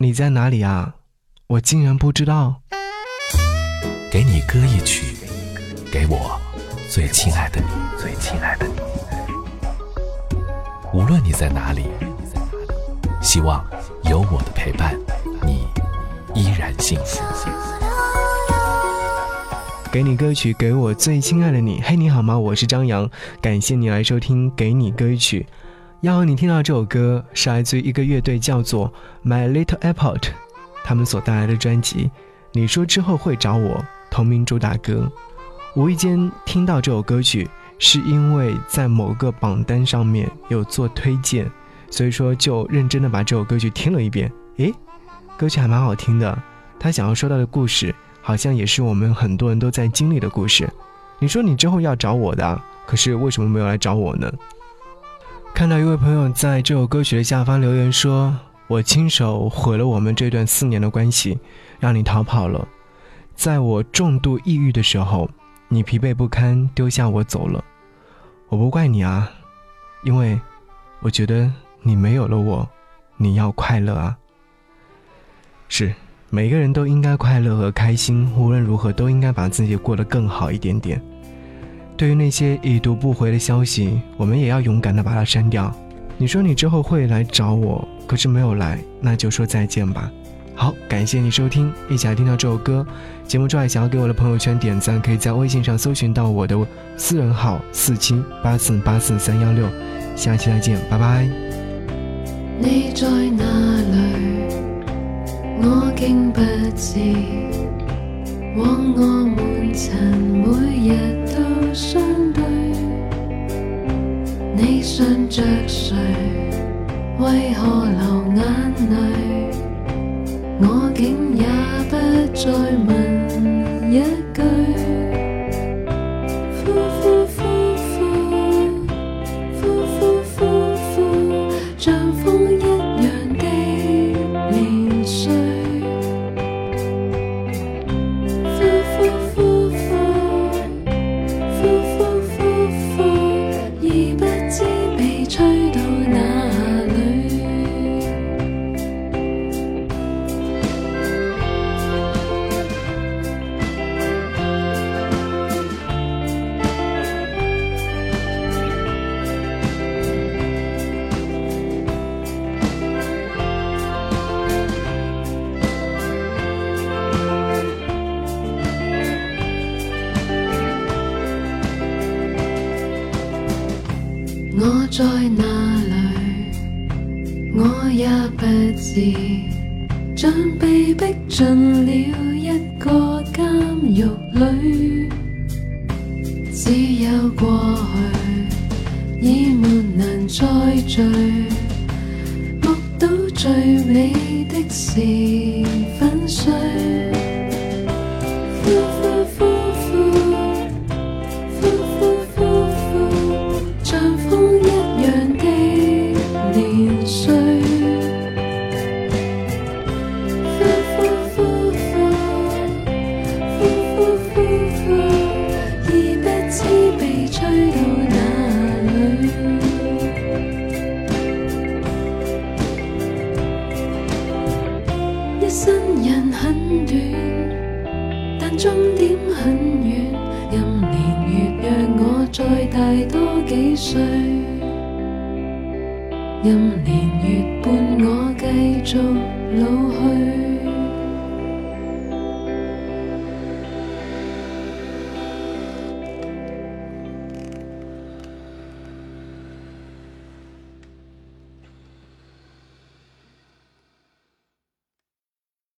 你在哪里啊？我竟然不知道。给你歌一曲，给我最亲爱的你，最亲爱的你。无论你在哪里，希望有我的陪伴，你依然幸福。给你歌曲，给我最亲爱的你。嘿，你好吗？我是张扬，感谢你来收听《给你歌曲》。要你听到这首歌，是来自于一个乐队，叫做 My Little Airport，他们所带来的专辑《你说之后会找我》同名主打歌。无意间听到这首歌曲，是因为在某个榜单上面有做推荐，所以说就认真的把这首歌曲听了一遍。诶，歌曲还蛮好听的。他想要说到的故事，好像也是我们很多人都在经历的故事。你说你之后要找我的，可是为什么没有来找我呢？看到一位朋友在这首歌曲的下方留言说：“我亲手毁了我们这段四年的关系，让你逃跑了。在我重度抑郁的时候，你疲惫不堪，丢下我走了。我不怪你啊，因为我觉得你没有了我，你要快乐啊。是，每个人都应该快乐和开心，无论如何都应该把自己过得更好一点点。”对于那些已读不回的消息，我们也要勇敢的把它删掉。你说你之后会来找我，可是没有来，那就说再见吧。好，感谢你收听，一起来听到这首歌。节目之外，想要给我的朋友圈点赞，可以在微信上搜寻到我的私人号四七八四八四三幺六。下期再见，拜拜。你在哪里？我竟不知。往我们曾每日都。相对，你想着谁？为何流眼泪？我竟也不再问我在哪里？我也不知，像被逼进了一个监狱里，只有过去已没能再聚，目睹最美的是粉碎。人生很短，但终点很远，任年月让我再大多几岁，任年月伴我继续老去。